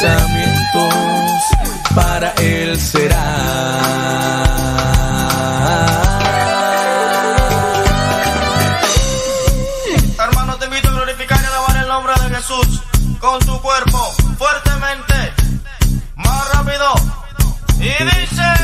pensamientos para él será. Hermano, te invito a glorificar y alabar el nombre de Jesús con tu cuerpo fuertemente, más rápido y dice.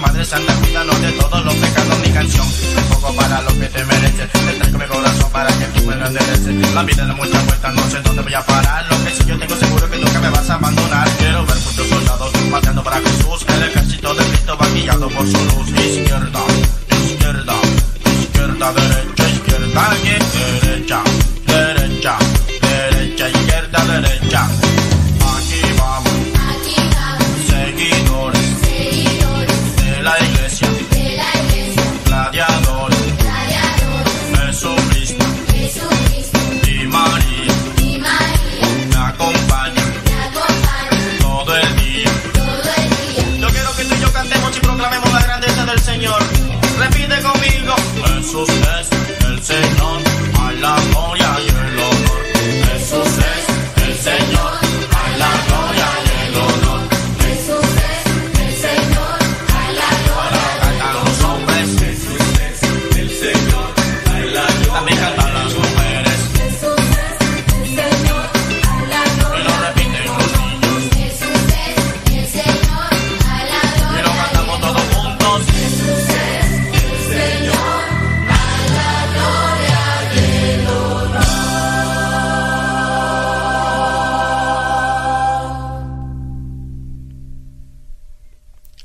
Madre Santa, cuídanos de todos los pecados, mi canción. Un poco para lo que te mereces, te mi corazón para que tú me lo endereces. La vida da muchas pues, vueltas, no sé dónde voy a parar. Lo que sí yo tengo seguro que nunca me vas a abandonar. Quiero ver muchos soldados matando para Jesús. El ejército de Cristo va guiado por su luz izquierda.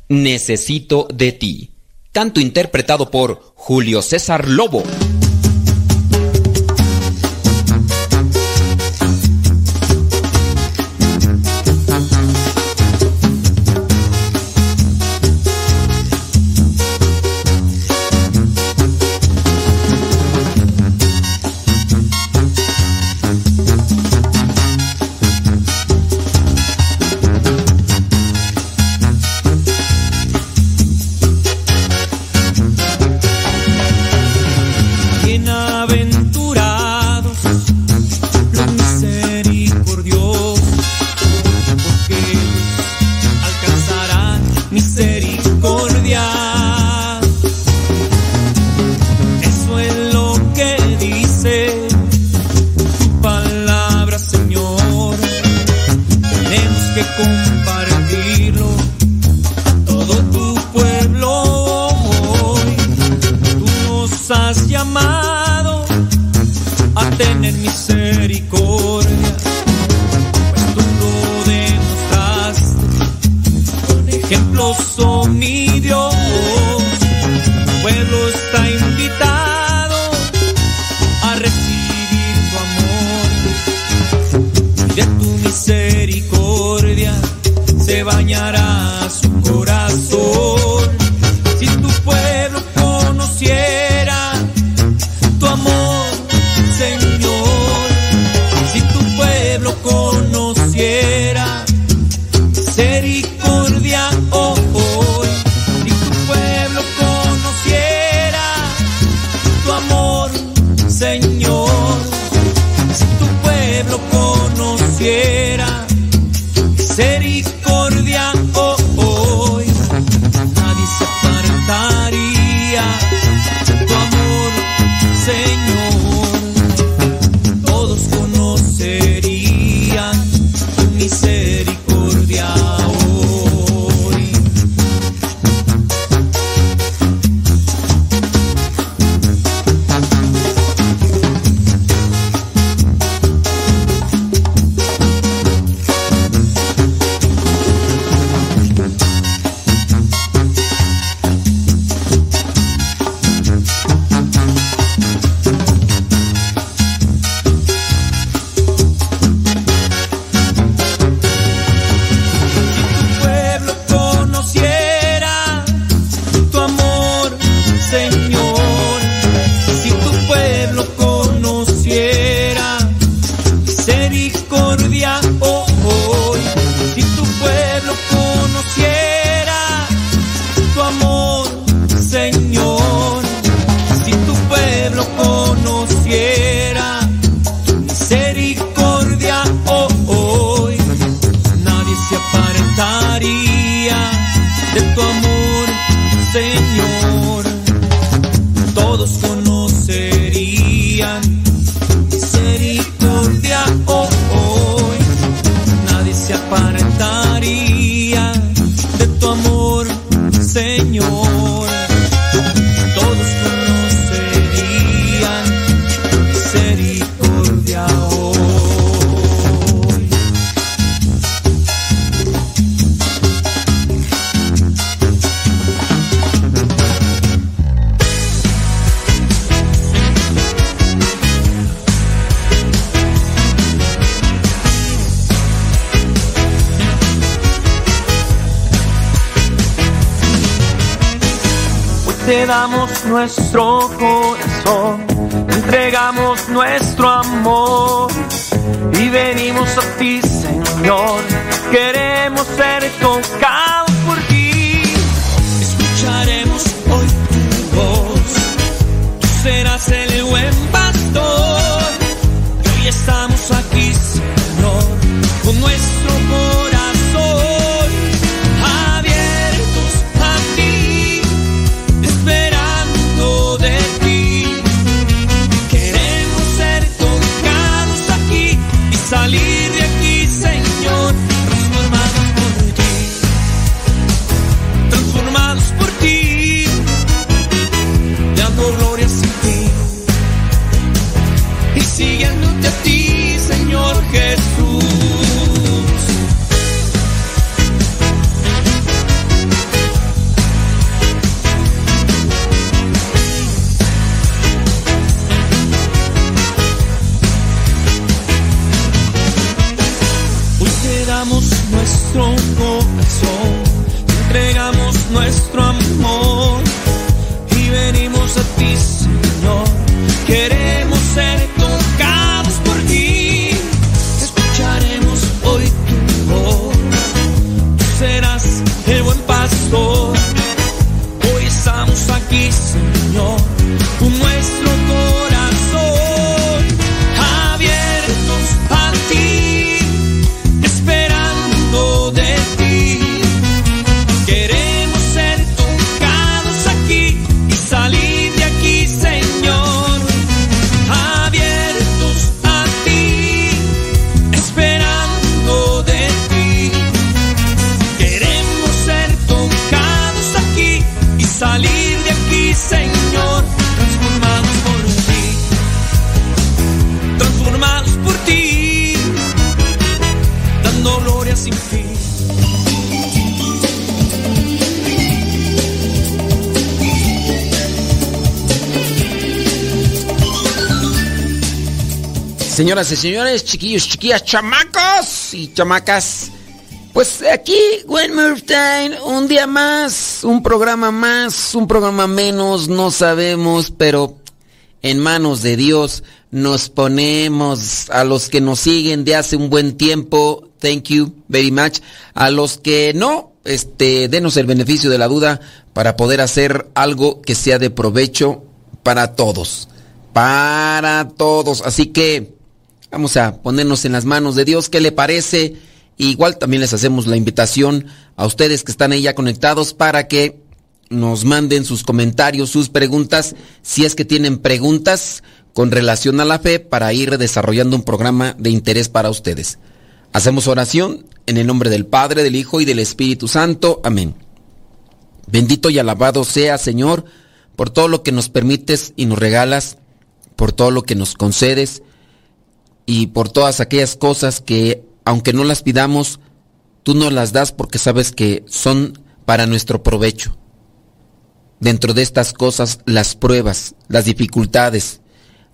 Necesito de ti, canto interpretado por Julio César Lobo. Seri damos nuestro corazón, entregamos nuestro amor y venimos a ti, Señoras y señores, chiquillos, chiquillas, chamacos y chamacas. Pues aquí, More Time, un día más, un programa más, un programa menos, no sabemos, pero en manos de Dios nos ponemos. A los que nos siguen de hace un buen tiempo, thank you very much. A los que no, este, denos el beneficio de la duda para poder hacer algo que sea de provecho para todos. Para todos. Así que vamos a ponernos en las manos de Dios. ¿Qué le parece? Igual también les hacemos la invitación a ustedes que están ahí ya conectados para que nos manden sus comentarios, sus preguntas, si es que tienen preguntas con relación a la fe para ir desarrollando un programa de interés para ustedes. Hacemos oración en el nombre del Padre, del Hijo y del Espíritu Santo. Amén. Bendito y alabado sea, Señor, por todo lo que nos permites y nos regalas, por todo lo que nos concedes y por todas aquellas cosas que, aunque no las pidamos, tú nos las das porque sabes que son para nuestro provecho. Dentro de estas cosas, las pruebas, las dificultades,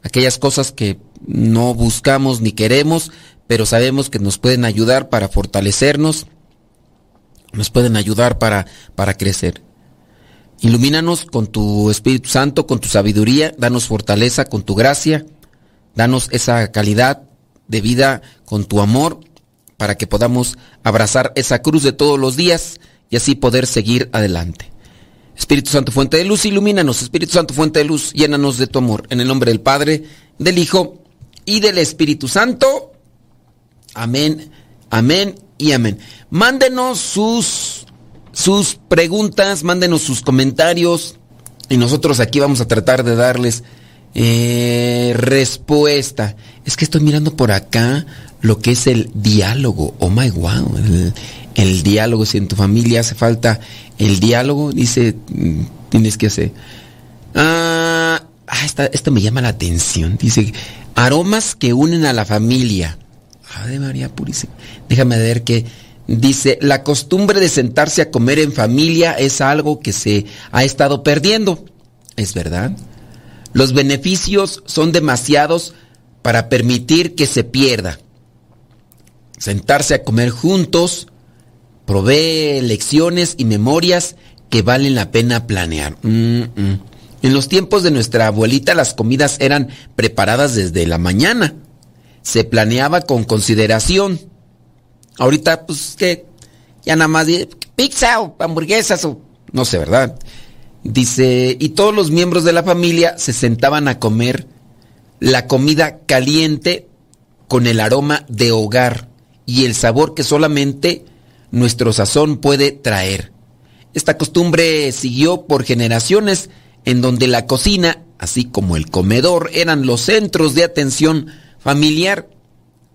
aquellas cosas que no buscamos ni queremos, pero sabemos que nos pueden ayudar para fortalecernos, nos pueden ayudar para, para crecer. Ilumínanos con tu Espíritu Santo, con tu sabiduría, danos fortaleza con tu gracia, danos esa calidad de vida con tu amor para que podamos abrazar esa cruz de todos los días y así poder seguir adelante. Espíritu Santo, fuente de luz, ilumínanos. Espíritu Santo, fuente de luz, llénanos de tu amor. En el nombre del Padre, del Hijo y del Espíritu Santo. Amén, amén y amén. Mándenos sus, sus preguntas, mándenos sus comentarios y nosotros aquí vamos a tratar de darles eh, respuesta. Es que estoy mirando por acá lo que es el diálogo. Oh my wow. El, diálogo. Si en tu familia hace falta el diálogo, dice, mm, tienes que hacer. Ah, ah, esta, esto me llama la atención. Dice, aromas que unen a la familia. Ave María Purísima. Déjame ver que dice, la costumbre de sentarse a comer en familia es algo que se ha estado perdiendo. ¿Es verdad? Los beneficios son demasiados para permitir que se pierda. Sentarse a comer juntos provee lecciones y memorias que valen la pena planear. Mm, mm. En los tiempos de nuestra abuelita las comidas eran preparadas desde la mañana. Se planeaba con consideración. Ahorita, pues que ya nada más pizza o hamburguesas o no sé, ¿verdad? Dice, y todos los miembros de la familia se sentaban a comer la comida caliente con el aroma de hogar y el sabor que solamente nuestro sazón puede traer. Esta costumbre siguió por generaciones en donde la cocina, así como el comedor, eran los centros de atención familiar.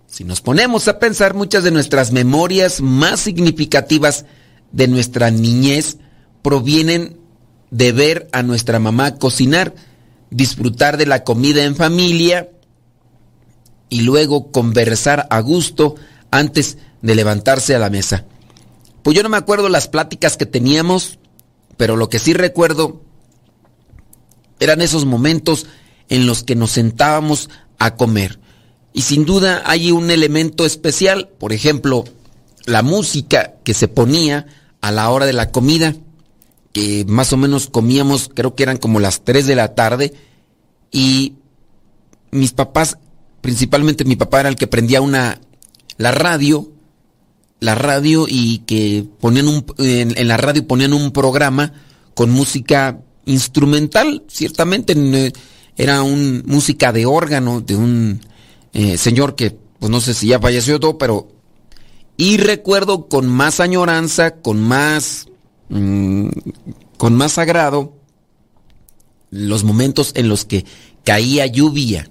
Si nos ponemos a pensar, muchas de nuestras memorias más significativas de nuestra niñez provienen de ver a nuestra mamá cocinar, disfrutar de la comida en familia y luego conversar a gusto antes de levantarse a la mesa. Pues yo no me acuerdo las pláticas que teníamos, pero lo que sí recuerdo eran esos momentos en los que nos sentábamos a comer. Y sin duda hay un elemento especial, por ejemplo, la música que se ponía a la hora de la comida, que más o menos comíamos, creo que eran como las 3 de la tarde, y mis papás, principalmente mi papá era el que prendía una, la radio, la radio y que ponían un, en la radio ponían un programa con música instrumental, ciertamente eh, era un música de órgano de un eh, señor que pues no sé si ya falleció todo, pero y recuerdo con más añoranza, con más mm, con más agrado los momentos en los que caía lluvia,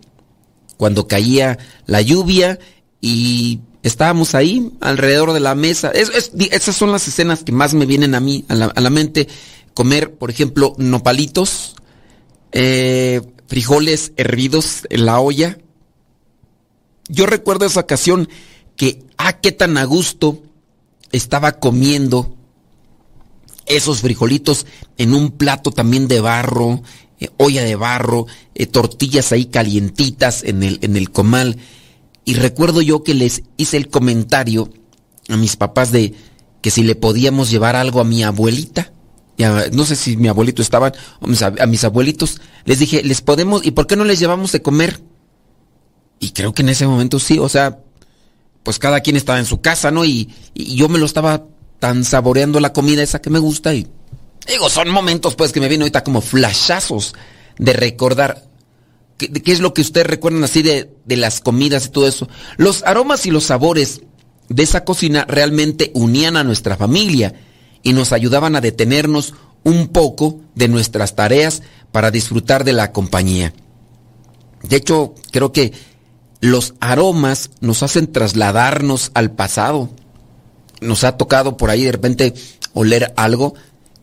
cuando caía la lluvia y estábamos ahí alrededor de la mesa. esas son las escenas que más me vienen a mí, a la, a la mente comer, por ejemplo, nopalitos, eh, frijoles hervidos en la olla. Yo recuerdo esa ocasión que, ah, qué tan a gusto estaba comiendo esos frijolitos en un plato también de barro, eh, olla de barro, eh, tortillas ahí calientitas en el, en el comal. Y recuerdo yo que les hice el comentario a mis papás de que si le podíamos llevar algo a mi abuelita no sé si mi abuelito estaban, a mis abuelitos, les dije, ¿les podemos, y por qué no les llevamos de comer? Y creo que en ese momento sí, o sea, pues cada quien estaba en su casa, ¿no? Y, yo me lo estaba tan saboreando la comida esa que me gusta y digo, son momentos pues que me vienen ahorita como flashazos de recordar. ¿Qué, ¿Qué, es lo que ustedes recuerdan así de, de las comidas y todo eso? Los aromas y los sabores de esa cocina realmente unían a nuestra familia y nos ayudaban a detenernos un poco de nuestras tareas para disfrutar de la compañía. De hecho, creo que los aromas nos hacen trasladarnos al pasado. Nos ha tocado por ahí de repente oler algo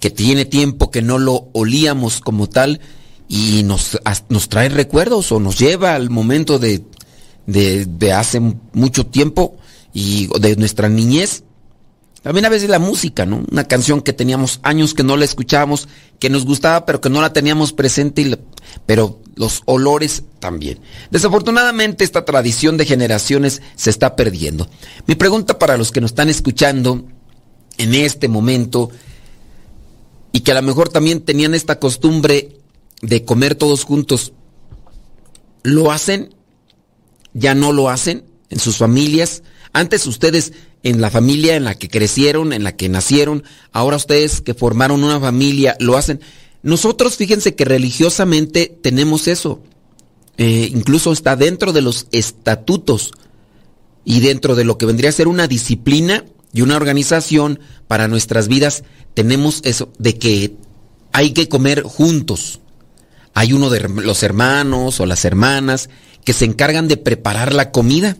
que tiene tiempo que no lo olíamos como tal y nos, nos trae recuerdos o nos lleva al momento de, de, de hace mucho tiempo y de nuestra niñez. También a veces la música, ¿no? Una canción que teníamos años que no la escuchábamos, que nos gustaba, pero que no la teníamos presente, y pero los olores también. Desafortunadamente esta tradición de generaciones se está perdiendo. Mi pregunta para los que nos están escuchando en este momento y que a lo mejor también tenían esta costumbre de comer todos juntos, ¿lo hacen? ¿Ya no lo hacen en sus familias? Antes ustedes en la familia en la que crecieron, en la que nacieron, ahora ustedes que formaron una familia lo hacen. Nosotros fíjense que religiosamente tenemos eso. Eh, incluso está dentro de los estatutos y dentro de lo que vendría a ser una disciplina y una organización para nuestras vidas, tenemos eso de que hay que comer juntos. Hay uno de los hermanos o las hermanas que se encargan de preparar la comida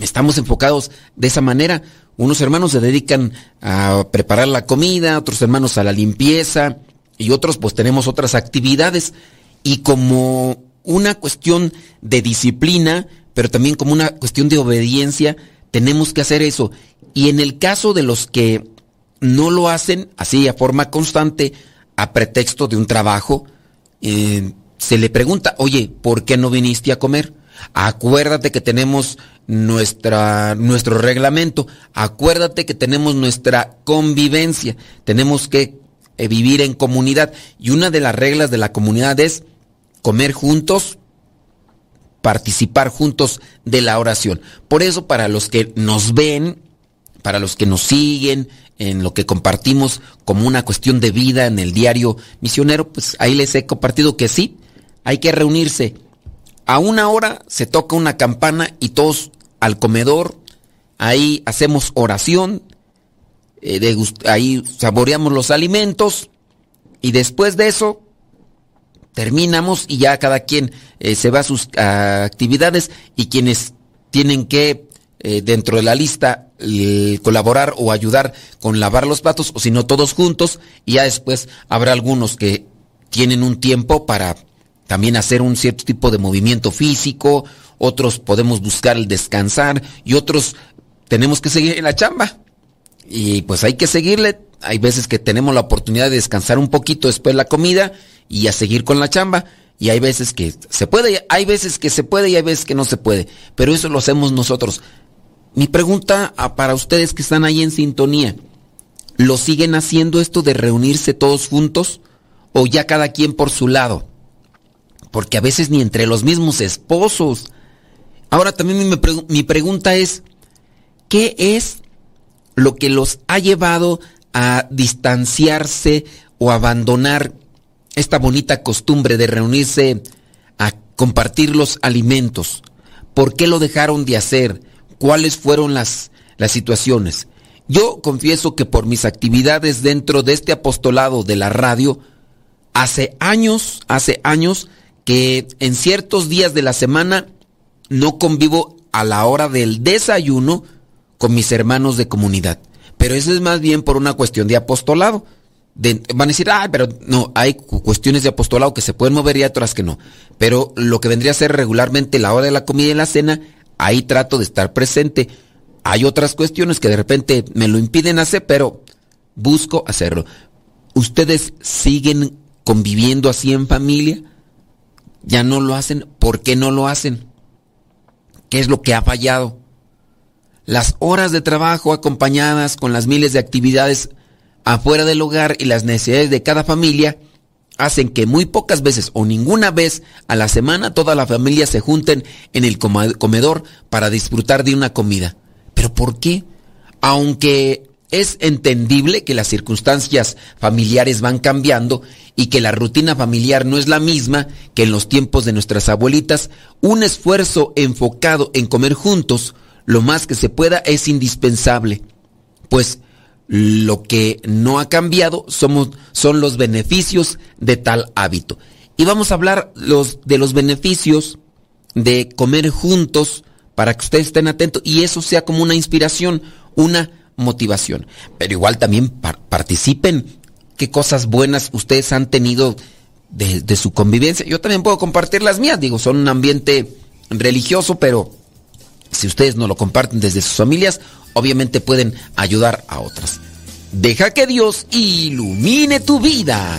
estamos enfocados de esa manera. Unos hermanos se dedican a preparar la comida, otros hermanos a la limpieza y otros pues tenemos otras actividades. Y como una cuestión de disciplina, pero también como una cuestión de obediencia, tenemos que hacer eso. Y en el caso de los que no lo hacen así a forma constante, a pretexto de un trabajo, eh, se le pregunta, oye, ¿por qué no viniste a comer? Acuérdate que tenemos nuestra, nuestro reglamento. Acuérdate que tenemos nuestra convivencia, tenemos que eh, vivir en comunidad y una de las reglas de la comunidad es comer juntos, participar juntos de la oración. Por eso para los que nos ven, para los que nos siguen, en lo que compartimos como una cuestión de vida en el diario misionero, pues ahí les he compartido que sí, hay que reunirse. A una hora se toca una campana y todos al comedor, ahí hacemos oración, eh, ahí saboreamos los alimentos y después de eso terminamos y ya cada quien eh, se va a sus actividades y quienes tienen que eh, dentro de la lista colaborar o ayudar con lavar los platos o si no todos juntos y ya después habrá algunos que tienen un tiempo para también hacer un cierto tipo de movimiento físico, otros podemos buscar el descansar y otros tenemos que seguir en la chamba. Y pues hay que seguirle. Hay veces que tenemos la oportunidad de descansar un poquito después de la comida y a seguir con la chamba. Y hay veces que se puede, hay veces que se puede y hay veces que no se puede. Pero eso lo hacemos nosotros. Mi pregunta para ustedes que están ahí en sintonía, ¿lo siguen haciendo esto de reunirse todos juntos o ya cada quien por su lado? Porque a veces ni entre los mismos esposos. Ahora también mi, pregunta es, ¿qué es lo que los ha llevado a distanciarse o abandonar esta bonita costumbre de reunirse a compartir los alimentos? ¿Por qué lo dejaron de hacer? ¿Cuáles fueron las, las situaciones? Yo confieso que por mis actividades dentro de este apostolado de la radio, hace años, hace años que en ciertos días de la semana no convivo a la hora del desayuno con mis hermanos de comunidad. Pero eso es más bien por una cuestión de apostolado. van a decir, ah, pero no, hay cuestiones de apostolado que se pueden mover y otras que no. Pero lo que vendría a ser regularmente la hora de la comida y la cena, ahí trato de estar presente. Hay otras cuestiones que de repente me lo impiden hacer, pero busco hacerlo. ¿Ustedes siguen conviviendo así en familia? ¿Ya no lo hacen? ¿Por qué no lo hacen? ¿Qué es lo que ha fallado? Las horas de trabajo acompañadas con las miles de actividades afuera del hogar y las necesidades de cada familia hacen que muy pocas veces o ninguna vez a la semana toda la familia se junten en el comedor para disfrutar de una comida. ¿Pero por qué? Aunque es entendible que las circunstancias familiares van cambiando y que la rutina familiar no es la misma que en los tiempos de nuestras abuelitas, un esfuerzo enfocado en comer juntos lo más que se pueda es indispensable, pues lo que no ha cambiado son los beneficios de tal hábito. Y vamos a hablar de los beneficios de comer juntos para que ustedes estén atentos y eso sea como una inspiración, una motivación. Pero igual también participen qué cosas buenas ustedes han tenido de, su convivencia. Yo también puedo compartir las mías, digo, son un ambiente religioso, pero si ustedes no lo comparten desde sus familias, obviamente pueden ayudar a otras. Deja que Dios ilumine tu vida.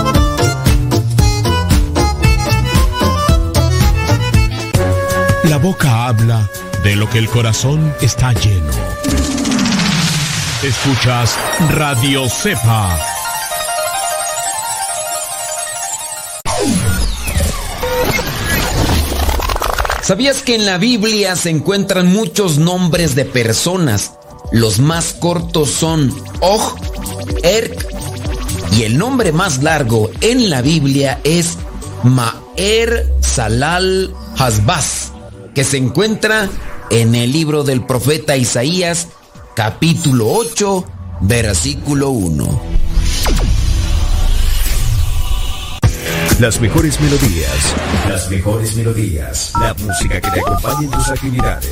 La boca habla de lo que el corazón está lleno. Escuchas Radio Cepa. ¿Sabías que en la Biblia se encuentran muchos nombres de personas? Los más cortos son Og, Erk y el nombre más largo en la Biblia es Maer Salal Hasbaz, que se encuentra en el libro del profeta Isaías, capítulo 8, versículo 1. Las mejores melodías, las mejores melodías, la música que te acompañe en tus actividades.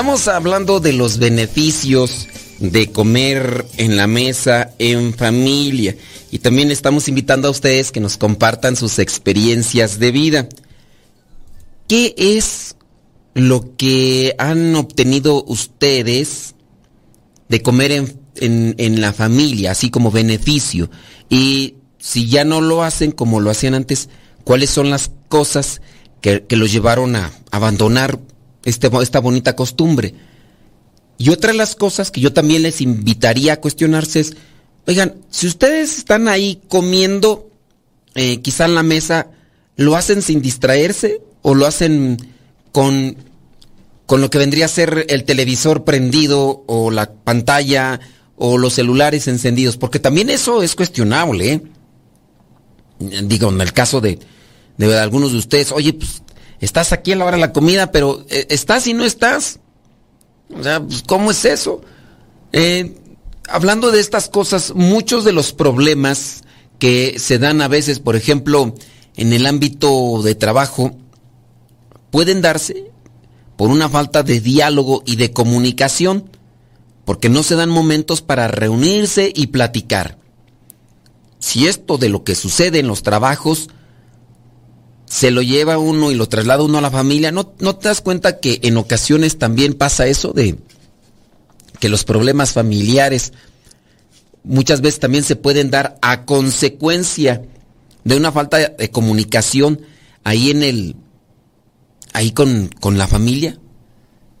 Estamos hablando de los beneficios de comer en la mesa en familia y también estamos invitando a ustedes que nos compartan sus experiencias de vida. ¿Qué es lo que han obtenido ustedes de comer en, en, la familia, así como beneficio? Y si ya no lo hacen como lo hacían antes, ¿cuáles son las cosas que, que los llevaron a abandonar este, esta bonita costumbre. Y otra de las cosas que yo también les invitaría a cuestionarse es, oigan, si ustedes están ahí comiendo, eh, quizá en la mesa, ¿lo hacen sin distraerse o lo hacen con, con lo que vendría a ser el televisor prendido o la pantalla o los celulares encendidos? Porque también eso es cuestionable. ¿eh? Digo, en el caso de, de algunos de ustedes, oye, pues estás aquí a la hora de la comida, pero eh, estás y no estás. O sea, pues, ¿cómo es eso? Eh, hablando de estas cosas, muchos de los problemas que se dan a veces, por ejemplo, en el ámbito de trabajo, pueden darse por una falta de diálogo y de comunicación, porque no se dan momentos para reunirse y platicar. Si esto de lo que sucede en los trabajos se lo lleva uno y lo traslada uno a la familia, ¿no, ¿no te das cuenta que en ocasiones también pasa eso de que los problemas familiares muchas veces también se pueden dar a consecuencia de una falta de comunicación ahí en el ahí con, con la familia?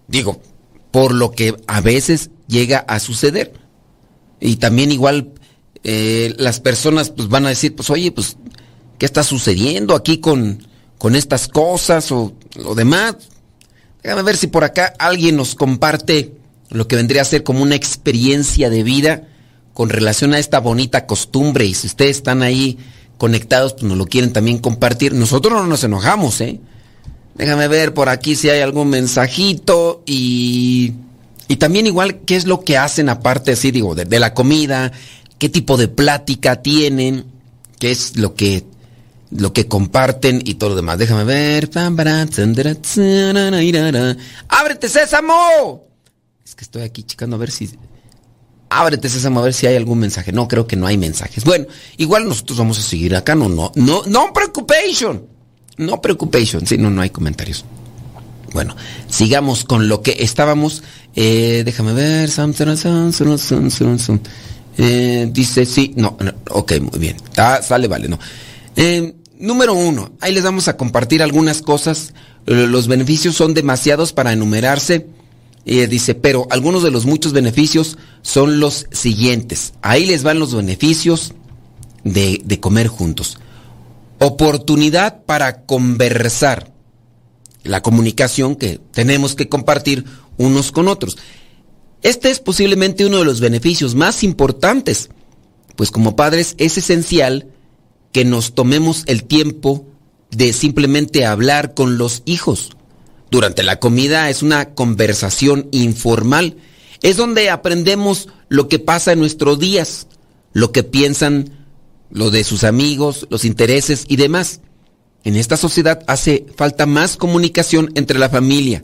Digo, por lo que a veces llega a suceder. Y también igual eh, las personas pues van a decir, pues oye, pues qué está sucediendo aquí con, con estas cosas o lo demás. Déjame ver si por acá alguien nos comparte lo que vendría a ser como una experiencia de vida con relación a esta bonita costumbre. Y si ustedes están ahí conectados, pues nos lo quieren también compartir. Nosotros no nos enojamos, ¿eh? Déjame ver por aquí si hay algún mensajito y, y también igual qué es lo que hacen aparte, así digo, de, de la comida, qué tipo de plática tienen, qué es lo que lo que comparten y todo lo demás. Déjame ver. ¡Ábrete, Sésamo! Es que estoy aquí checando a ver si. Ábrete, Sésamo, a ver si hay algún mensaje. No, creo que no hay mensajes. Bueno, igual nosotros vamos a seguir acá. No, no, no, no preocupación. No preocupación. Sí, no, no hay comentarios. Bueno, sigamos con lo que estábamos. Eh, déjame ver. Eh, dice sí, no, no, ok, muy bien. Ah, sale, vale, no. Eh, Número uno, ahí les vamos a compartir algunas cosas. Los beneficios son demasiados para enumerarse. Dice, pero algunos de los muchos beneficios son los siguientes. Ahí les van los beneficios de, de comer juntos. Oportunidad para conversar. La comunicación que tenemos que compartir unos con otros. Este es posiblemente uno de los beneficios más importantes, pues como padres es esencial que nos tomemos el tiempo de simplemente hablar con los hijos. Durante la comida es una conversación informal. Es donde aprendemos lo que pasa en nuestros días, lo que piensan, lo de sus amigos, los intereses y demás. En esta sociedad hace falta más comunicación entre la familia.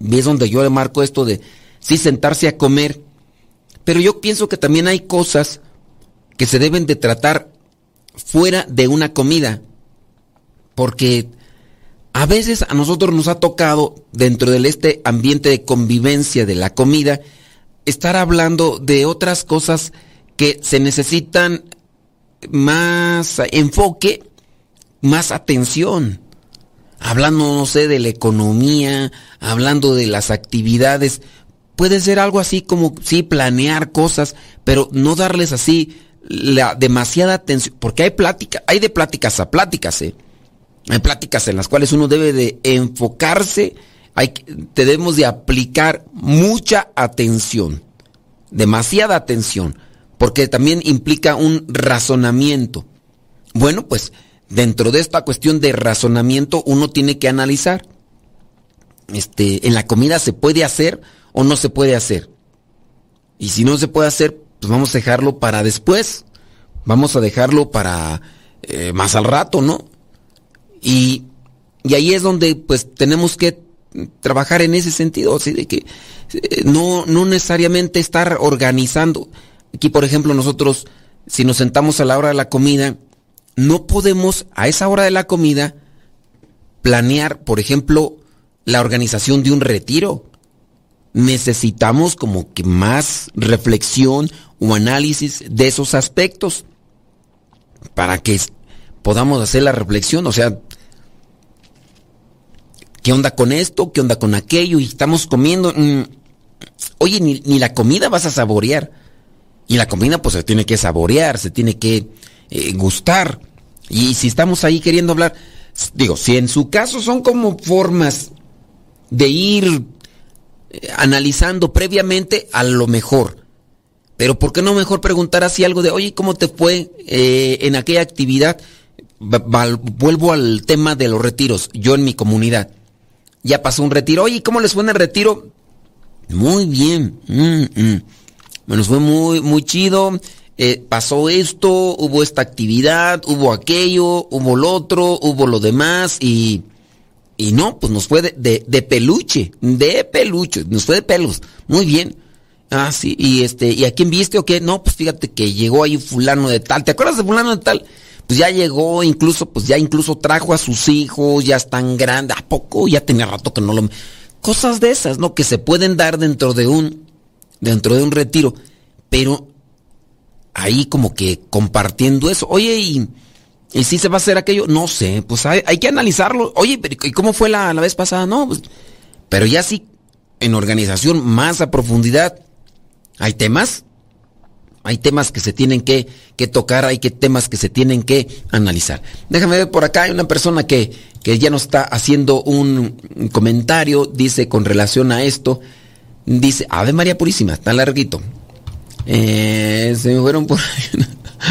Y es donde yo le marco esto de sí sentarse a comer. Pero yo pienso que también hay cosas que se deben de tratar fuera de una comida. Porque A veces a nosotros nos ha tocado, dentro de este ambiente de convivencia de la comida, estar hablando de otras cosas que se necesitan más enfoque, más atención. Hablando, no sé, de la economía, hablando de las actividades. Puede ser algo así como, sí, planear cosas, pero no darles así la demasiada atención. Porque hay plática, hay de pláticas a pláticas, ¿eh? Hay pláticas en las cuales uno debe de enfocarse, hay, debemos de aplicar mucha atención, demasiada atención, porque también implica un razonamiento. Bueno, pues dentro de esta cuestión de razonamiento uno tiene que analizar. Este, en la comida se puede hacer o no se puede hacer. Y si no se puede hacer, pues vamos a dejarlo para después. Vamos a dejarlo para eh, más al rato, ¿no? Y, ahí es donde pues tenemos que trabajar en ese sentido, así de que eh, no, no necesariamente estar organizando. Aquí, por ejemplo, nosotros, si nos sentamos a la hora de la comida, no podemos a esa hora de la comida planear, por ejemplo, la organización de un retiro. Necesitamos como que más reflexión o análisis de esos aspectos para que podamos hacer la reflexión. O sea, ¿qué onda con esto? ¿Qué onda con aquello? Y estamos comiendo. Mm, oye, ni, la comida vas a saborear. Y la comida pues se tiene que saborear, se tiene que eh, gustar. Y si estamos ahí queriendo hablar, digo, si en su caso son como formas de ir analizando previamente a lo mejor. Pero ¿por qué no mejor preguntar así algo de, oye, ¿cómo te fue eh, en aquella actividad? vuelvo al tema de los retiros, yo en mi comunidad. Ya pasó un retiro, oye, ¿cómo les fue en el retiro? Muy bien, mm, mm. nos fue muy, muy chido. Eh, pasó esto, hubo esta actividad, hubo aquello, hubo lo otro, hubo lo demás y, y no, pues nos fue de, de, peluche, de peluche, nos fue de pelos. Muy bien. Ah, sí, y este, ¿y a quién viste o qué? No, pues fíjate que llegó ahí fulano de tal. ¿Te acuerdas de fulano de tal? Pues ya llegó, incluso, pues ya incluso trajo a sus hijos, ya están grandes. ¿A poco? Ya tenía rato que no lo. Cosas de esas, ¿no? Que se pueden dar dentro de un. dentro de un retiro. Pero ahí como que compartiendo eso. Oye, ¿y, y si se va a hacer aquello? No sé, pues hay, que analizarlo. Oye, ¿y cómo fue la, vez pasada? No, pues, pero ya sí, en organización más a profundidad, hay temas. Hay temas que se tienen que, que tocar, hay que temas que se tienen que analizar. Déjame ver por acá, hay una persona que, que ya nos está haciendo un, comentario, dice con relación a esto, dice, Ave María Purísima, está larguito. Eh, se me fueron por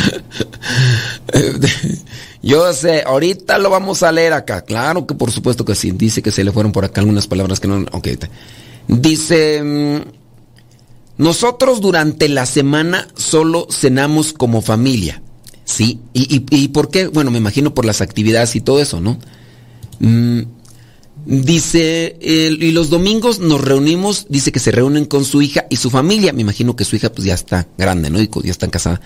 Yo sé, ahorita lo vamos a leer acá. Claro que por supuesto que sí. Dice que se le fueron por acá algunas palabras que no. Ok. Dice. Mm, nosotros durante la semana solo cenamos como familia. ¿Sí? ¿Y, y, por qué? Bueno, me imagino por las actividades y todo eso, ¿no? Mm, Dice, y los domingos nos reunimos, dice que se reúnen con su hija y su familia. Me imagino que su hija pues ya está grande, ¿no? Y ya están casada.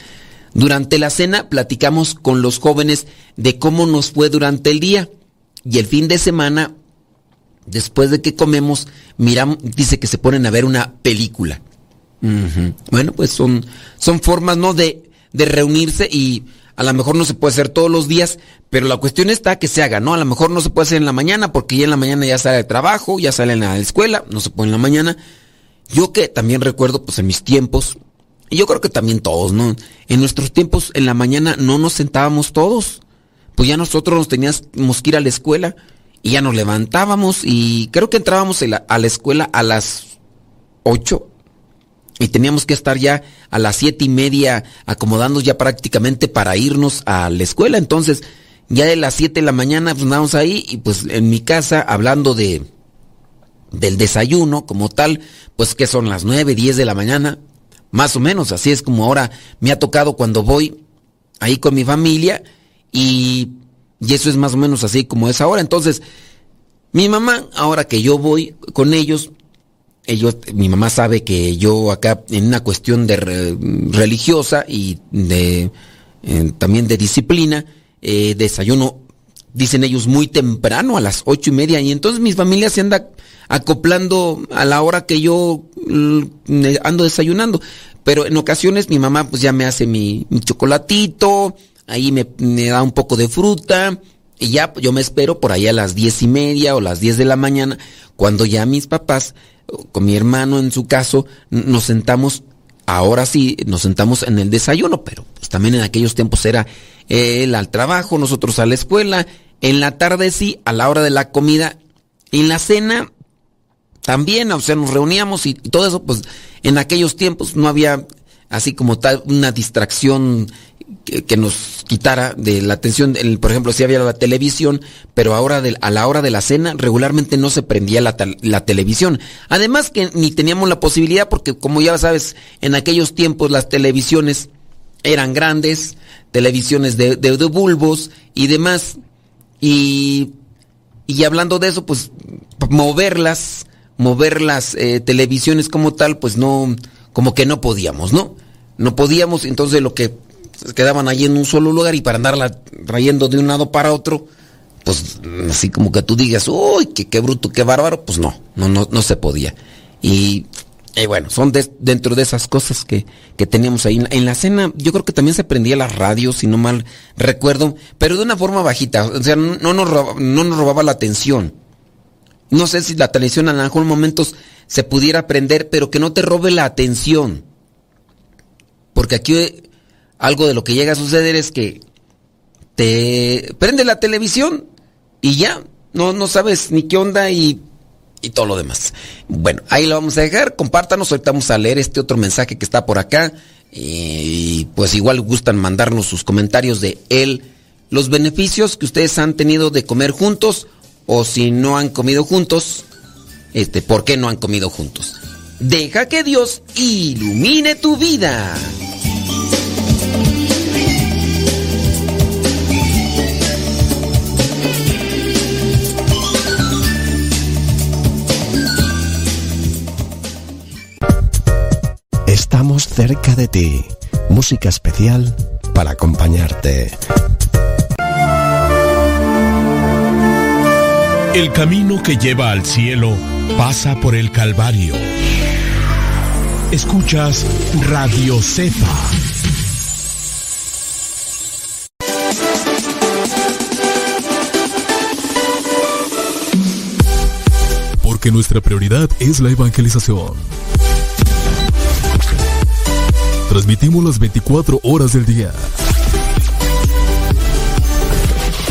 Durante la cena platicamos con los jóvenes de cómo nos fue durante el día. Y el fin de semana, después de que comemos, miramos, dice que se ponen a ver una película. Bueno, pues son, son formas, ¿no? De, de reunirse y a lo mejor no se puede hacer todos los días, pero la cuestión está que se haga, ¿no? A lo mejor no se puede hacer en la mañana porque ya en la mañana ya sale de trabajo, ya sale en la escuela, no se puede en la mañana. Yo que también recuerdo, pues en mis tiempos, y yo creo que también todos, ¿no? En nuestros tiempos en la mañana no nos sentábamos todos, pues ya nosotros nos teníamos que ir a la escuela y ya nos levantábamos y creo que entrábamos a la escuela a las 8 y teníamos que estar ya a las siete y media acomodándonos ya prácticamente para irnos a la escuela. Entonces, ya de las siete de la mañana pues andábamos ahí y pues en mi casa hablando de del desayuno como tal, pues que son las nueve, diez de la mañana, más o menos, así es como ahora me ha tocado cuando voy ahí con mi familia y, y eso es más o menos así como es ahora. Entonces, mi mamá, ahora que yo voy con ellos, ellos, mi mamá sabe que yo acá en una cuestión de religiosa y de eh, también de disciplina, eh, desayuno dicen ellos, muy temprano, a las ocho y media, y entonces mi familia se anda acoplando a la hora que yo mm, ando desayunando. Pero en ocasiones mi mamá pues ya me hace mi, chocolatito, ahí me, da un poco de fruta, y ya yo me espero por ahí a las diez y media o las diez de la mañana, cuando ya mis papás, con mi hermano en su caso, nos sentamos, ahora sí, nos sentamos en el desayuno, pero pues también en aquellos tiempos era él al trabajo, nosotros a la escuela, en la tarde sí, a la hora de la comida, en la cena también, o sea, nos reuníamos y, todo eso, pues en aquellos tiempos no había así como tal una distracción que, nos quitara de la atención. por ejemplo, si había la televisión, pero ahora a la hora de la cena regularmente no se prendía la, televisión. Además que ni teníamos la posibilidad porque como ya sabes, en aquellos tiempos las televisiones eran grandes, televisiones de, de bulbos y demás. Y, y hablando de eso, pues moverlas, mover las eh, televisiones como tal, pues no, como que no podíamos, ¿no? No podíamos, entonces lo que quedaban allí en un solo lugar y para andarla trayendo de un lado para otro, pues así como que tú digas, uy, qué, qué bruto, qué bárbaro, pues no, no, no, no se podía. Y bueno, son dentro de esas cosas que, que teníamos ahí. En la cena, yo creo que también se prendía la radio, si no mal recuerdo, pero de una forma bajita. O sea, no nos, robaba, no nos robaba la atención. No sé si la televisión en momentos se pudiera prender, pero que no te robe la atención. Porque aquí algo de lo que llega a suceder es que te prende la televisión y ya, no, no sabes ni qué onda y y todo lo demás. Bueno, ahí lo vamos a dejar. Compártanos. Ahorita vamos a leer este otro mensaje que está por acá. Y pues igual gustan mandarnos sus comentarios de él. Los beneficios que ustedes han tenido de comer juntos. O si no han comido juntos. Este, ¿por qué no han comido juntos? Deja que Dios ilumine tu vida. Estamos cerca de ti. Música especial para acompañarte. El camino que lleva al cielo pasa por el Calvario. Escuchas Radio Cepa. Porque nuestra prioridad es la evangelización. Transmitimos las 24 horas del día.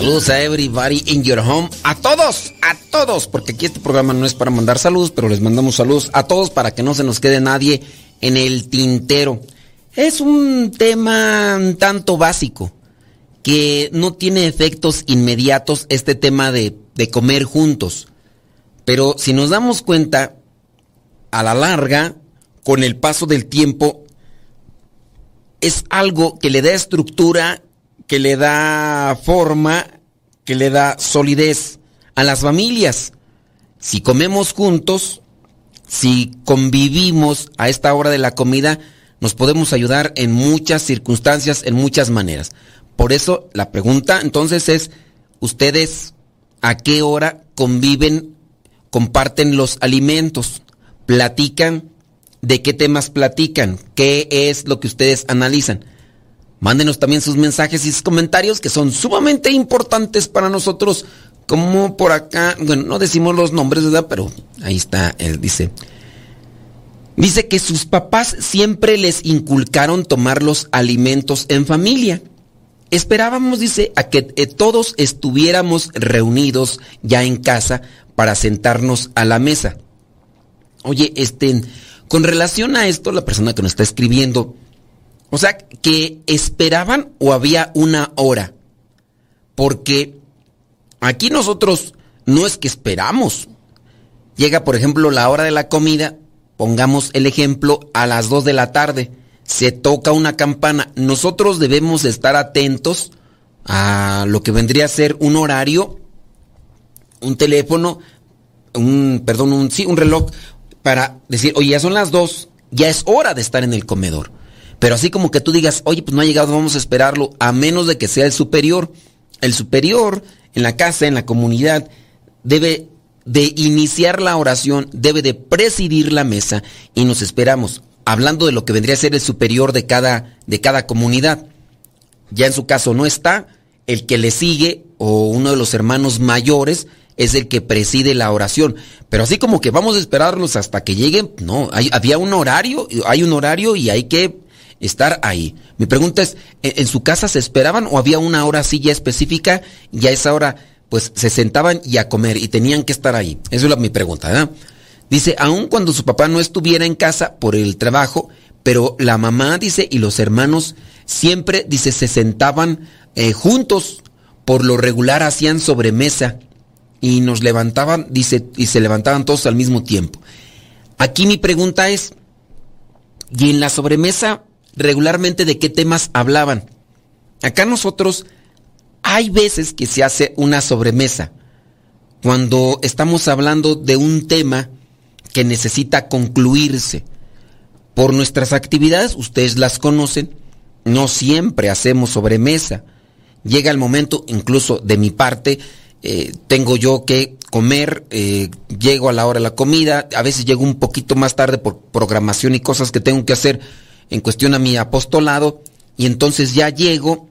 Saludos a everybody in your home. A todos, a todos, porque aquí este programa no es para mandar saludos, pero les mandamos saludos a todos para que no se nos quede nadie en el tintero. Es un tema tanto básico que no tiene efectos inmediatos este tema de, de comer juntos. Pero si nos damos cuenta, a la larga, con el paso del tiempo, es algo que le da estructura que le da forma, que le da solidez a las familias. Si comemos juntos, si convivimos a esta hora de la comida, nos podemos ayudar en muchas circunstancias, en muchas maneras. Por eso la pregunta entonces es, ¿ustedes a qué hora conviven, comparten los alimentos, platican? ¿De qué temas platican? ¿Qué es lo que ustedes analizan? Mándenos también sus mensajes y sus comentarios que son sumamente importantes para nosotros. Como por acá, bueno, no decimos los nombres, ¿verdad? Pero ahí está, él dice. Dice que sus papás siempre les inculcaron tomar los alimentos en familia. Esperábamos, dice, a que eh, todos estuviéramos reunidos ya en casa para sentarnos a la mesa. Oye, este, con relación a esto, la persona que nos está escribiendo, O sea, que esperaban o había una hora. Porque aquí nosotros no es que esperamos. Llega, por ejemplo, la hora de la comida, pongamos el ejemplo, a las 2 de la tarde. Se toca una campana. Nosotros debemos estar atentos a lo que vendría a ser un horario, un teléfono, un, perdón, un, sí, un reloj, para decir, oye, ya son las 2, ya es hora de estar en el comedor. Pero así como que tú digas, oye, pues no ha llegado, vamos a esperarlo, a menos de que sea el superior. El superior en la casa, en la comunidad, debe de iniciar la oración, debe de presidir la mesa y nos esperamos, hablando de lo que vendría a ser el superior de cada, de cada comunidad. Ya en su caso no está, el que le sigue o uno de los hermanos mayores es el que preside la oración. Pero así como que vamos a esperarlos hasta que lleguen, no, había un horario, hay un horario y hay que estar ahí. Mi pregunta es, ¿en, su casa se esperaban o había una hora así ya específica y a esa hora pues se sentaban y a comer y tenían que estar ahí? Esa es mi pregunta, ¿verdad? Dice, aun cuando su papá no estuviera en casa por el trabajo, pero la mamá, dice, y los hermanos siempre, dice, se sentaban eh, juntos, por lo regular hacían sobremesa y nos levantaban, dice, y se levantaban todos al mismo tiempo. Aquí mi pregunta es, ¿y en la sobremesa regularmente de qué temas hablaban. Acá nosotros hay veces que se hace una sobremesa cuando estamos hablando de un tema que necesita concluirse. Por nuestras actividades, ustedes las conocen, no siempre hacemos sobremesa. Llega el momento, incluso de mi parte, eh, tengo yo que comer, eh, llego a la hora de la comida, a veces llego un poquito más tarde por programación y cosas que tengo que hacer en cuestión a mi apostolado y entonces ya llego,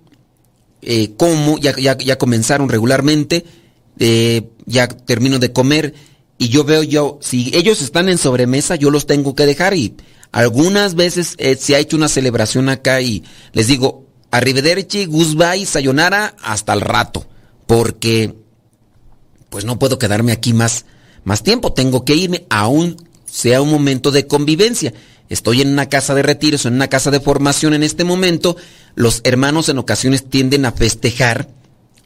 eh, como, ya, ya, comenzaron regularmente, eh, ya termino de comer y yo veo yo, si ellos están en sobremesa, yo los tengo que dejar y algunas veces eh, se ha hecho una celebración acá y les digo, arrivederci, goodbye, sayonara, hasta el rato, porque pues no puedo quedarme aquí más, más tiempo, tengo que irme, aún sea un momento de convivencia estoy en una casa de retiros, en una casa de formación en este momento, los hermanos en ocasiones tienden a festejar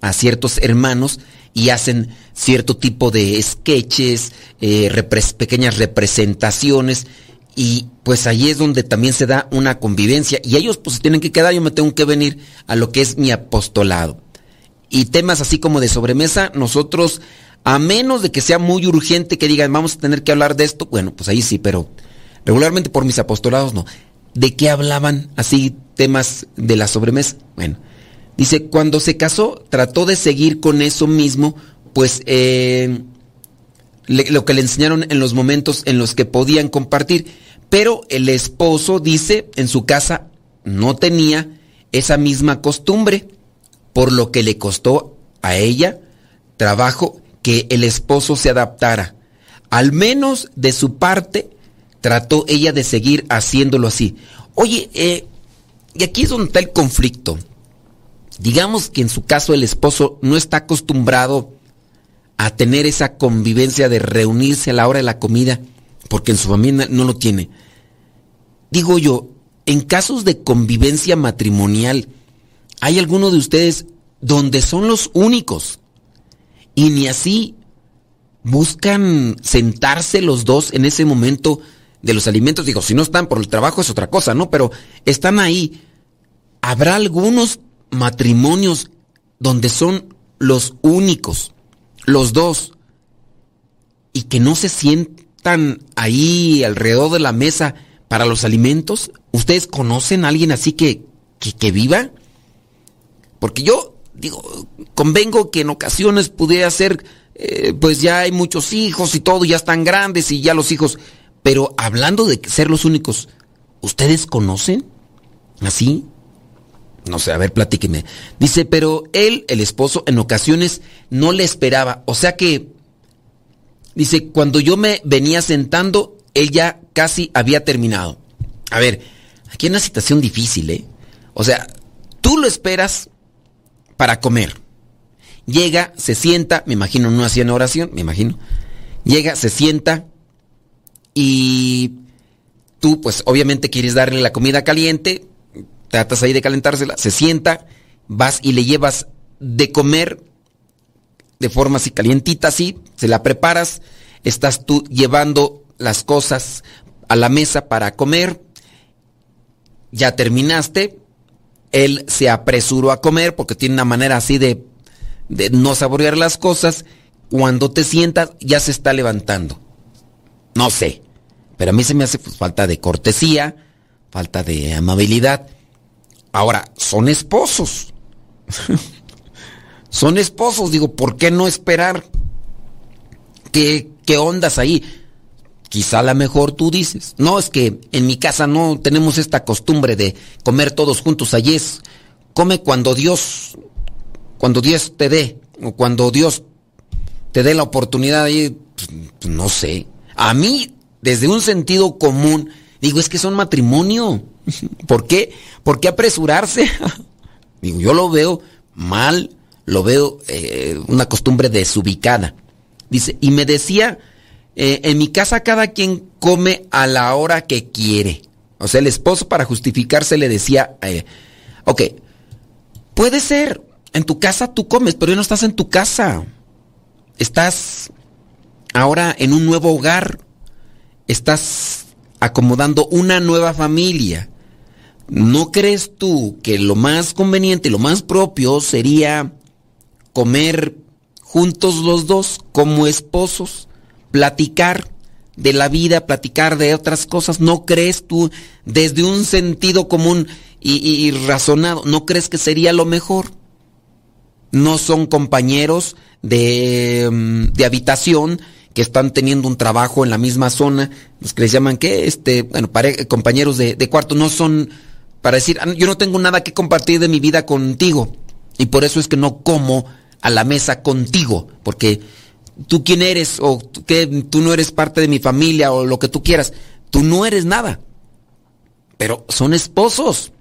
a ciertos hermanos y hacen cierto tipo de sketches, eh, pequeñas representaciones. Y pues ahí es donde también se da una convivencia. Y ellos pues tienen que quedar, yo me tengo que venir a lo que es mi apostolado. Y temas así como de sobremesa, nosotros, a menos de que sea muy urgente que digan vamos a tener que hablar de esto, bueno, pues ahí sí, pero Regularmente por mis apostolados no. ¿De qué hablaban así temas de la sobremesa? Bueno, dice, cuando se casó trató de seguir con eso mismo, pues eh, lo que le enseñaron en los momentos en los que podían compartir. Pero el esposo dice, en su casa no tenía esa misma costumbre, por lo que le costó a ella trabajo que el esposo se adaptara. Al menos de su parte, trató ella de seguir haciéndolo así. Oye, eh, y aquí es donde está el conflicto. Digamos que en su caso el esposo no está acostumbrado a tener esa convivencia de reunirse a la hora de la comida, porque en su familia no lo tiene. Digo yo, en casos de convivencia matrimonial, ¿hay alguno de ustedes donde son los únicos? Y ni así buscan sentarse los dos en ese momento de los alimentos. Digo, si no están por el trabajo es otra cosa, ¿no? Pero están ahí. Habrá algunos matrimonios donde son los únicos, los dos, y que no se sientan ahí alrededor de la mesa para los alimentos. ¿Ustedes conocen a alguien así que, que, viva? Porque yo, digo, convengo que en ocasiones pudiera ser, eh, pues ya hay muchos hijos y todo, ya están grandes y ya los hijos pero hablando de ser los únicos, ¿ustedes conocen? ¿Así? No sé, a ver, platíqueme. Dice, pero él, el esposo, en ocasiones no le esperaba. O sea que, dice, cuando yo me venía sentando, él ya casi había terminado. A ver, aquí hay una situación difícil, ¿eh? O sea, tú lo esperas para comer. Llega, se sienta, me imagino no hacían oración, me imagino. Llega, se sienta, y tú pues obviamente quieres darle la comida caliente, tratas ahí de calentársela, se sienta, vas y le llevas de comer de forma así calientita, así, se la preparas, estás tú llevando las cosas a la mesa para comer, ya terminaste, él se apresuró a comer porque tiene una manera así de, de no saborear las cosas, cuando te sientas ya se está levantando. No sé, pero a mí se me hace pues, falta de cortesía, falta de amabilidad. Ahora, son esposos. son esposos, digo, ¿por qué no esperar? ¿Qué, qué ondas ahí? Quizá a lo mejor tú dices, no, es que en mi casa no tenemos esta costumbre de comer todos juntos. Allí es, come cuando Dios, cuando Dios te dé, o cuando Dios te dé la oportunidad ahí, pues, no sé. A mí, desde un sentido común, digo, es que son matrimonio. ¿Por qué? ¿Por qué apresurarse? digo, yo lo veo mal, lo veo eh, una costumbre desubicada. Dice, y me decía eh, en mi casa cada quien come a la hora que quiere. O sea, el esposo para justificarse le decía, eh, ok, puede ser, en tu casa tú comes, pero ya no estás en tu casa. Estás ahora en un nuevo hogar. Estás acomodando una nueva familia. ¿No crees tú que lo más conveniente, lo más propio sería comer juntos los dos como esposos? platicar de la vida, platicar de otras cosas, ¿no crees tú desde un sentido común y, razonado, no crees que sería lo mejor? No son compañeros de, mm, de, habitación que están teniendo un trabajo en la misma zona, los que les llaman que, este, bueno, compañeros de, de cuarto, no son para decir, ah, yo no tengo nada que compartir de mi vida contigo y por eso es que no como a la mesa contigo, porque tú quién eres o que tú no eres parte de mi familia o lo que tú quieras. Tú no eres nada. Pero son esposos.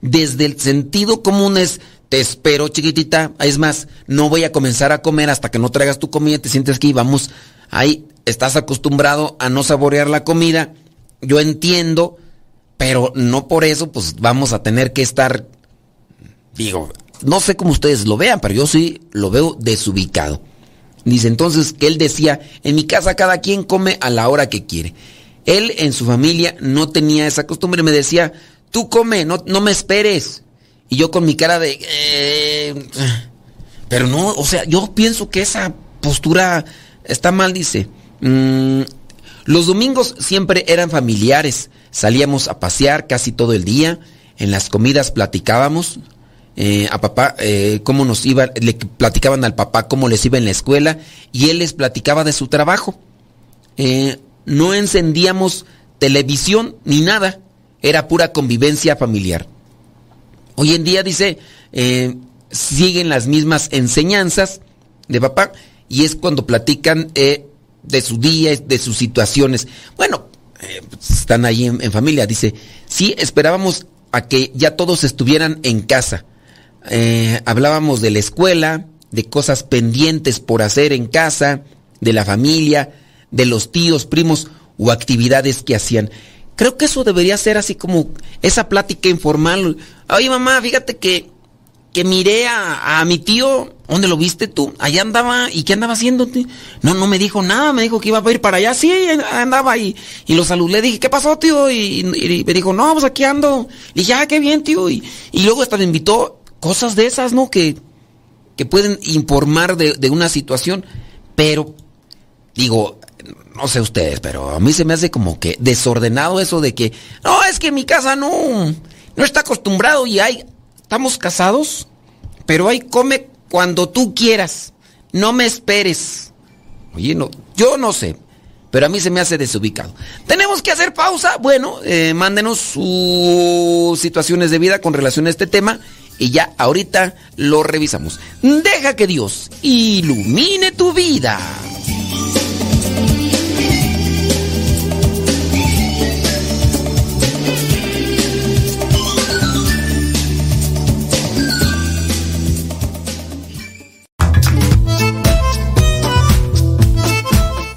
Desde el sentido común es, te espero chiquitita, es más, no voy a comenzar a comer hasta que no traigas tu comida, te sientes aquí, vamos, ahí estás acostumbrado a no saborear la comida, yo entiendo, pero no por eso pues vamos a tener que estar, digo, no sé cómo ustedes lo vean, pero yo sí lo veo desubicado. Dice entonces que él decía, en mi casa cada quien come a la hora que quiere. Él en su familia no tenía esa costumbre, me decía, tú come, no, no me esperes. Y yo con mi cara de... Eh, pero no, o sea, yo pienso que esa postura está mal, dice. Mm, los domingos siempre eran familiares, salíamos a pasear casi todo el día, en las comidas platicábamos, eh, a papá eh, cómo nos iba, le platicaban al papá cómo les iba en la escuela y él les platicaba de su trabajo. Eh, no encendíamos televisión ni nada, era pura convivencia familiar. Hoy en día dice, siguen las mismas enseñanzas de papá y es cuando platican de su día, de sus situaciones. Bueno, están ahí en, en familia, dice, sí, esperábamos a que ya todos estuvieran en casa eh, hablábamos de la escuela, de cosas pendientes por hacer en casa, de la familia, de los tíos, primos o actividades que hacían. Creo que eso debería ser así como esa plática informal. Oye mamá, fíjate que, que miré a, mi tío, ¿dónde lo viste tú? Allá andaba, ¿y qué andaba haciendo? No, no me dijo nada, me dijo que iba a ir para allá, sí, andaba y, y lo saludé, le dije, ¿qué pasó tío? Y, me dijo, no, pues aquí ando. Le dije, ah, qué bien tío. Y, y luego hasta me invitó cosas de esas, ¿no? Que, que pueden informar de, una situación, pero digo, no sé ustedes, pero a mí se me hace como que desordenado eso de que, no, es que mi casa no, no está acostumbrado y hay, estamos casados, pero ahí come cuando tú quieras, no me esperes. Oye, no, yo no sé, pero a mí se me hace desubicado. Tenemos que hacer pausa, bueno, eh, mándenos sus situaciones de vida con relación a este tema y ya ahorita lo revisamos. Deja que Dios ilumine tu vida.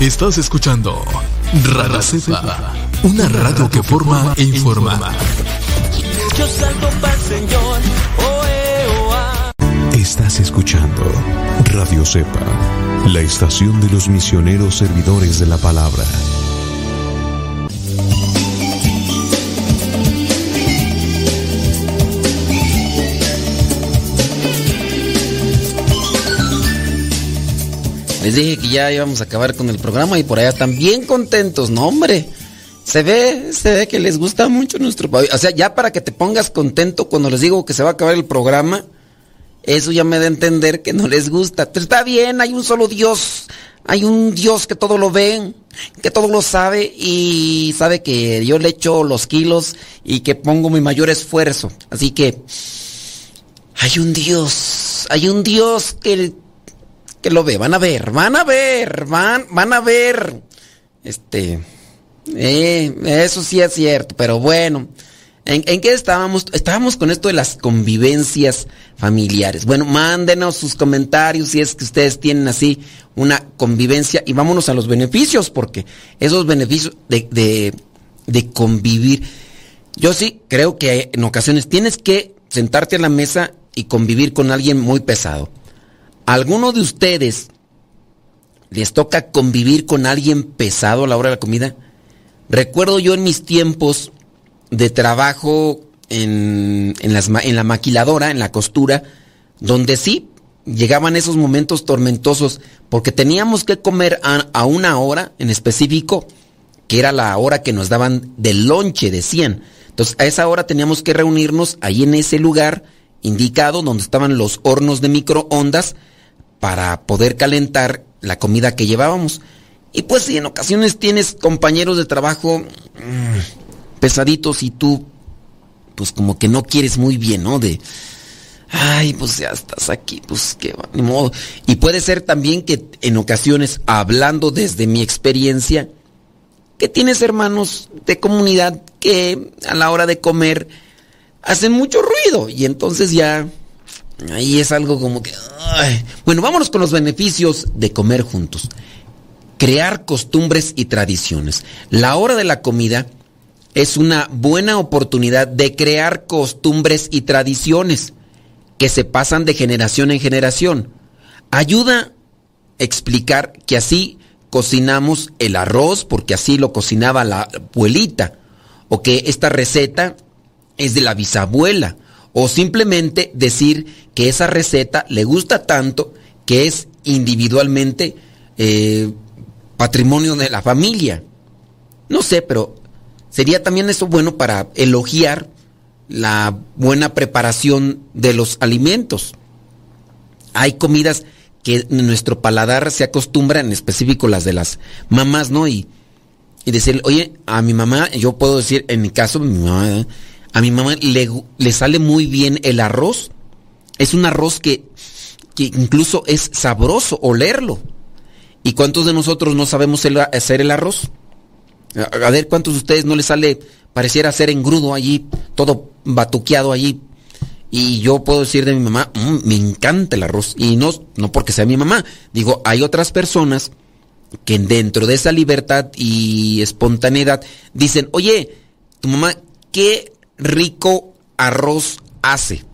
Estás escuchando Radio Cepa, una radio que forma e informa. Yo salto pa'l Señor. Estás escuchando Radio Cepa, la estación de los misioneros servidores de la palabra. Les dije que ya íbamos a acabar con el programa y por allá están bien contentos, no hombre. Se ve, se ve que les gusta mucho nuestro país. O sea, ya para que te pongas contento cuando les digo que se va a acabar el programa, eso ya me da a entender que no les gusta. Pero está bien, hay un solo Dios. Hay un Dios que todo lo ve, que todo lo sabe y sabe que yo le echo los kilos y que pongo mi mayor esfuerzo. Así que hay un Dios, hay un Dios que que lo ve, van a ver, van a ver, van, van a ver. Este, eh, eso sí es cierto, pero bueno. ¿En, ¿En, qué estábamos? Estábamos con esto de las convivencias familiares. Bueno, mándenos sus comentarios si es que ustedes tienen así una convivencia y vámonos a los beneficios, porque esos beneficios de, de, de convivir, yo sí creo que en ocasiones tienes que sentarte a la mesa y convivir con alguien muy pesado. ¿A alguno de ustedes les toca convivir con alguien pesado a la hora de la comida? Recuerdo yo en mis tiempos de trabajo en, en la maquiladora, en la costura, donde sí llegaban esos momentos tormentosos porque teníamos que comer a, a, una hora en específico, que era la hora que nos daban del lonche, decían. Entonces a esa hora teníamos que reunirnos ahí en ese lugar indicado donde estaban los hornos de microondas para poder calentar la comida que llevábamos. Y pues si en ocasiones tienes compañeros de trabajo mmm, pesaditos y tú pues como que no quieres muy bien, ¿no? De ay, pues ya estás aquí, pues qué va, ni modo. Y puede ser también que en ocasiones hablando desde mi experiencia que tienes hermanos de comunidad que a la hora de comer hacen mucho ruido y entonces ya ahí es algo como que bueno, vámonos con los beneficios de comer juntos crear costumbres y tradiciones. La hora de la comida es una buena oportunidad de crear costumbres y tradiciones que se pasan de generación en generación. Ayuda a explicar que así cocinamos el arroz porque así lo cocinaba la abuelita o que esta receta es de la bisabuela o simplemente decir que esa receta le gusta tanto que es individualmente eh, patrimonio de la familia. No sé, pero sería también eso bueno para elogiar la buena preparación de los alimentos. Hay comidas que nuestro paladar se acostumbra, en específico las de las mamás, ¿no? Y, y decir, oye, a mi mamá, yo puedo decir, en mi caso, mi mamá, a mi mamá le, le sale muy bien el arroz. Es un arroz que, que incluso es sabroso olerlo. ¿Y cuántos de nosotros no sabemos hacer el arroz? A ver, ¿cuántos de ustedes no les sale, pareciera ser engrudo allí, todo batuqueado allí? Y yo puedo decir de mi mamá, mmm, me encanta el arroz. Y no, no porque sea mi mamá. Digo, hay otras personas que dentro de esa libertad y espontaneidad dicen, oye, tu mamá, qué rico arroz hace.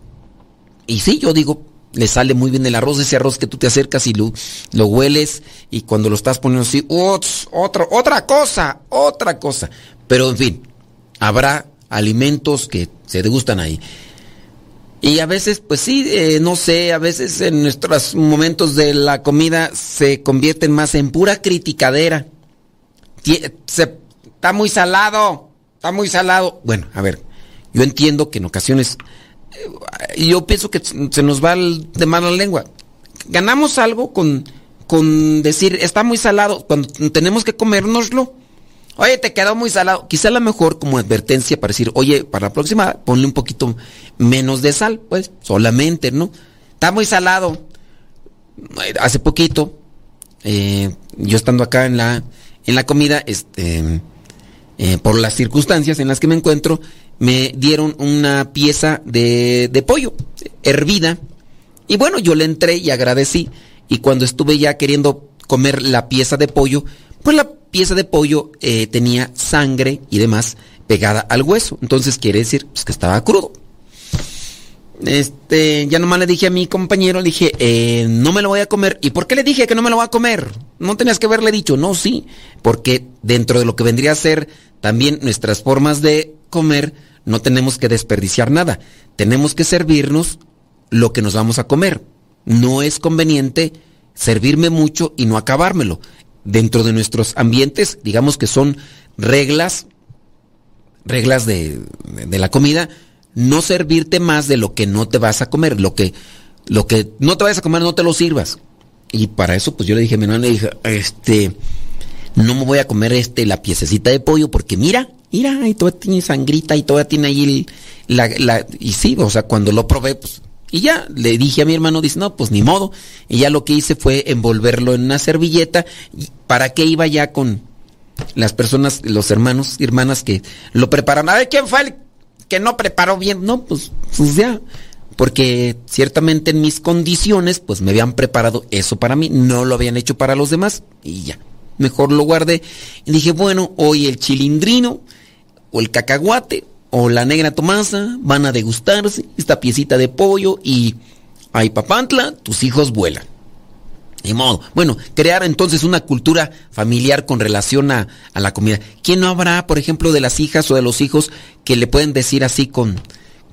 Y sí, yo digo, le sale muy bien el arroz, ese arroz que tú te acercas y lo, lo hueles y cuando lo estás poniendo así, otra, otra cosa, otra cosa. Pero en fin, habrá alimentos que se degustan ahí. Y a veces, pues sí, eh, no sé, a veces en nuestros momentos de la comida se convierten más en pura criticadera. está muy salado, está muy salado. Bueno, a ver, yo entiendo que en ocasiones, eh, yo pienso que se nos va de mala lengua. Ganamos algo con, con decir, está muy salado, cuando tenemos que comérnoslo Oye, te quedó muy salado. Quizá a lo mejor como advertencia para decir, oye, para la próxima ponle un poquito menos de sal, pues, solamente, ¿no? Está muy salado. Hace poquito, eh, yo estando acá en la, en la comida, este, eh, por las circunstancias en las que me encuentro, me dieron una pieza de, de pollo hervida. Y bueno, yo le entré y agradecí. Y cuando estuve ya queriendo comer la pieza de pollo, pues la pieza de pollo eh, tenía sangre y demás pegada al hueso. Entonces quiere decir pues, que estaba crudo. Este, ya nomás le dije a mi compañero, le dije, eh, no me lo voy a comer. ¿Y por qué le dije que no me lo voy a comer? No tenías que haberle dicho, no, sí. Porque dentro de lo que vendría a ser también nuestras formas de comer, no tenemos que desperdiciar nada. Tenemos que servirnos lo que nos vamos a comer. No es conveniente servirme mucho y no acabármelo dentro de nuestros ambientes, digamos que son reglas, reglas de, la comida, no servirte más de lo que no te vas a comer, lo que, lo que no te vayas a comer no te lo sirvas. Y para eso, pues yo le dije a mi hermano, le dije, este, no me voy a comer este, la piececita de pollo, porque mira, mira, y todavía tiene sangrita y todavía tiene ahí la, la, y sí, o sea, cuando lo probé, pues y ya le dije a mi hermano, dice, no, pues ni modo. Y ya lo que hice fue envolverlo en una servilleta. ¿Para qué iba ya con las personas, los hermanos hermanas que lo prepararon? A ver, ¿quién fue el que no preparó bien? No, pues, pues ya. Porque ciertamente en mis condiciones, pues me habían preparado eso para mí, no lo habían hecho para los demás. Y ya, mejor lo guardé. Y dije, bueno, hoy el chilindrino o el cacahuate o la negra Tomasa van a degustarse esta piecita de pollo y ay papantla, tus hijos vuelan. De modo. Bueno, crear entonces una cultura familiar con relación a, la comida. ¿Quién no habrá, por ejemplo, de las hijas o de los hijos que le pueden decir así con,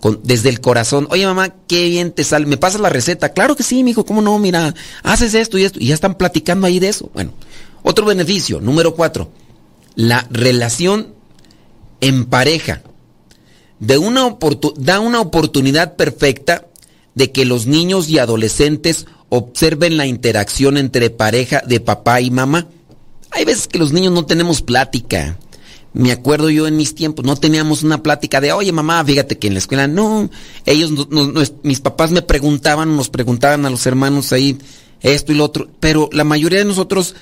con desde el corazón, oye mamá, qué bien te sale, me pasas la receta? Claro que sí, mi hijo, ¿cómo no? Mira, haces esto y esto, y ya están platicando ahí de eso. Bueno, otro beneficio, número cuatro, la relación en pareja una da una oportunidad perfecta de que los niños y adolescentes observen la interacción entre pareja de papá y mamá. Hay veces que los niños no tenemos plática. Me acuerdo yo en mis tiempos, no teníamos una plática de, oye mamá, fíjate que en la escuela, no, ellos, mis papás me preguntaban, nos preguntaban a los hermanos ahí esto y lo otro, pero la mayoría de nosotros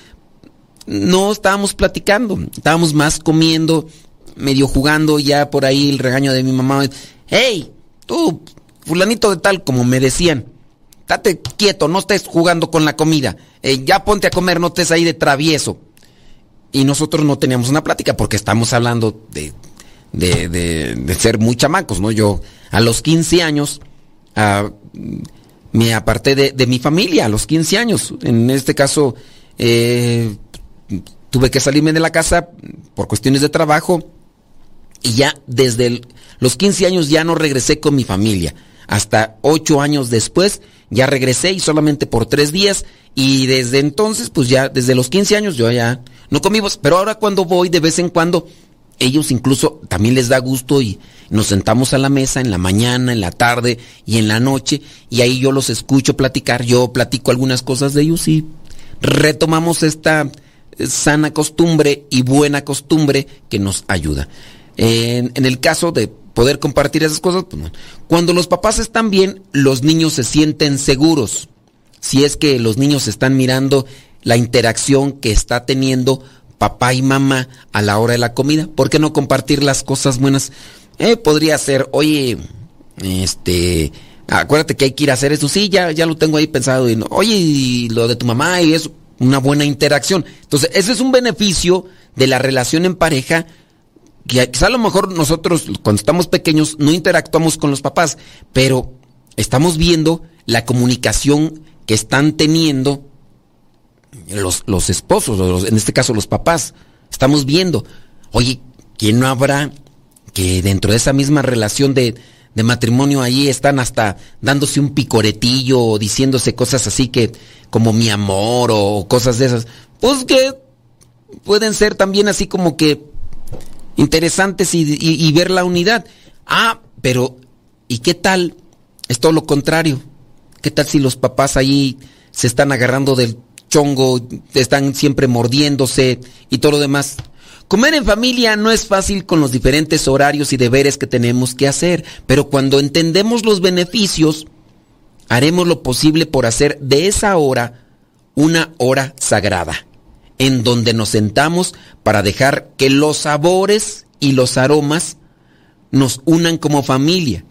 no estábamos platicando, estábamos más comiendo, medio jugando ya por ahí el regaño de mi mamá. Hey, tú, fulanito de tal, como me decían, date quieto, no estés jugando con la comida. Eh, ya ponte a comer, no estés ahí de travieso. Y nosotros no teníamos una plática porque estamos hablando de, de, de, ser muy chamacos, ¿no? Yo a los 15 años ah, me aparté de, mi familia, a los 15 años. En este caso, eh, tuve que salirme de la casa por cuestiones de trabajo y ya desde los 15 años ya no regresé con mi familia. Hasta 8 años después ya regresé y solamente por 3 días. Y desde entonces, pues ya desde los 15 años yo ya no comimos. Pero ahora cuando voy de vez en cuando, ellos incluso también les da gusto y nos sentamos a la mesa en la mañana, en la tarde y en la noche. Y ahí yo los escucho platicar, yo platico algunas cosas de ellos y retomamos esta sana costumbre y buena costumbre que nos ayuda. En, el caso de poder compartir esas cosas, pues, cuando los papás están bien, los niños se sienten seguros. Si es que los niños están mirando la interacción que está teniendo papá y mamá a la hora de la comida, ¿por qué no compartir las cosas buenas? Eh, podría ser, oye, este, acuérdate que hay que ir a hacer eso, sí, ya, ya lo tengo ahí pensado, y oye, y lo de tu mamá y eso, una buena interacción. Entonces, ese es un beneficio de la relación en pareja quizá a lo mejor nosotros cuando estamos pequeños no interactuamos con los papás, pero estamos viendo la comunicación que están teniendo los, los esposos, en este caso los papás. Estamos viendo, oye, ¿quién no habrá que dentro de esa misma relación de, de matrimonio ahí están hasta dándose un picoretillo o diciéndose cosas así que como mi amor o cosas de esas? Pues que pueden ser también así como que interesantes y, ver la unidad. Ah, pero ¿y qué tal? Es todo lo contrario. ¿Qué tal si los papás ahí se están agarrando del chongo, están siempre mordiéndose y todo lo demás? Comer en familia no es fácil con los diferentes horarios y deberes que tenemos que hacer, pero cuando entendemos los beneficios, haremos lo posible por hacer de esa hora una hora sagrada en donde nos sentamos para dejar que los sabores y los aromas nos unan como familia.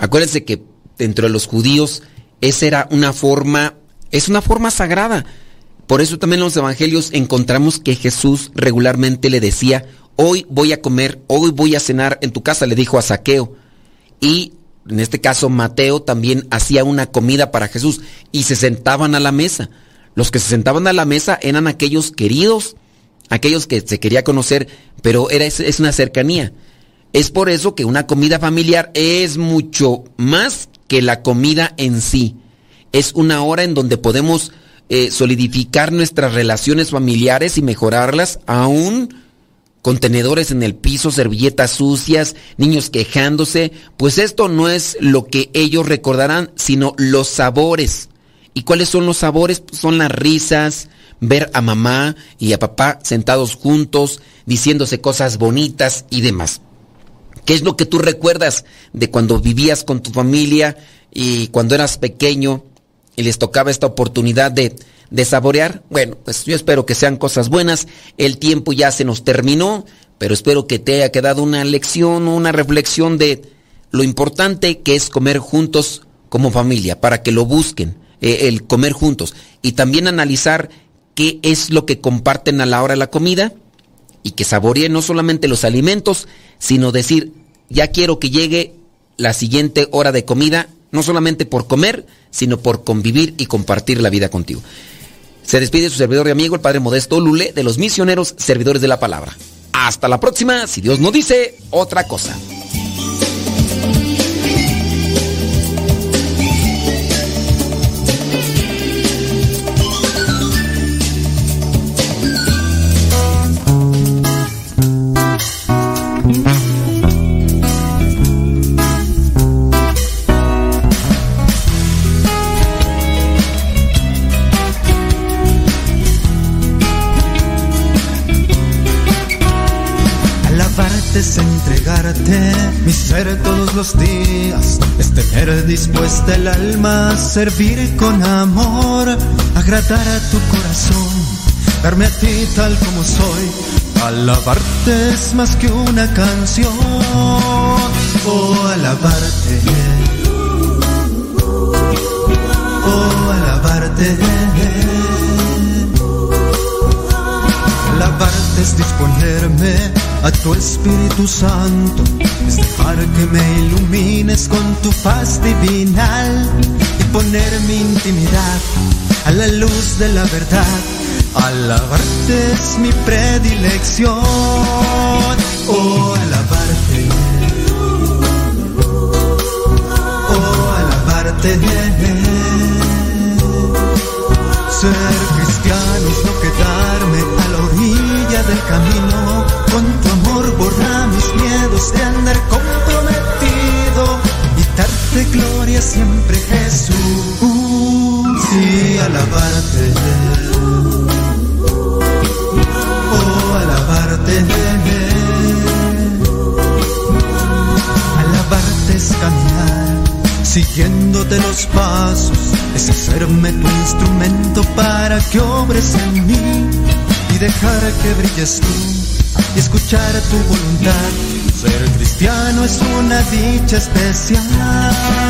Acuérdense que dentro de los judíos esa era una forma, es una forma sagrada. Por eso también en los evangelios encontramos que Jesús regularmente le decía, hoy voy a comer, hoy voy a cenar en tu casa, le dijo a Saqueo. Y en este caso Mateo también hacía una comida para Jesús y se sentaban a la mesa. Los que se sentaban a la mesa eran aquellos queridos, aquellos que se quería conocer, pero era, es una cercanía. Es por eso que una comida familiar es mucho más que la comida en sí. Es una hora en donde podemos eh, solidificar nuestras relaciones familiares y mejorarlas aún contenedores en el piso, servilletas sucias, niños quejándose, pues esto no es lo que ellos recordarán, sino los sabores ¿Y cuáles son los sabores? Son las risas, ver a mamá y a papá sentados juntos, diciéndose cosas bonitas y demás. ¿Qué es lo que tú recuerdas de cuando vivías con tu familia y cuando eras pequeño y les tocaba esta oportunidad de, de saborear? Bueno, pues yo espero que sean cosas buenas. El tiempo ya se nos terminó, pero espero que te haya quedado una lección, una reflexión de lo importante que es comer juntos como familia, para que lo busquen eh, el comer juntos y también analizar qué es lo que comparten a la hora de la comida y que saboreen no solamente los alimentos, sino decir, ya quiero que llegue la siguiente hora de comida, no solamente por comer, sino por convivir y compartir la vida contigo. Se despide su servidor y amigo, el Padre Modesto Lule, de los misioneros servidores de la palabra. Hasta la próxima, si Dios no dice otra cosa. Dispuesta el alma, servir con amor, agradar a tu corazón, darme a ti tal como soy, alabarte es más que una canción, oh alabarte, oh alabarte. Alabarte es disponerme a tu Espíritu Santo, es dejar que me ilumines con tu paz divinal y poner mi intimidad a la luz de la verdad. Alabarte es mi predilección, oh alabarte, oh alabarte. Ser es no quedarme a la orilla del camino con tu amor borra mis miedos de andar comprometido y darte gloria siempre Jesús y alabarte. Oh, alabarte. Alabarte es caminar siguiéndote los pasos, es hacerme tu instrumento para que obres en mí y dejar que brilles tú y escuchar tu voluntad. Ser cristiano es una dicha especial.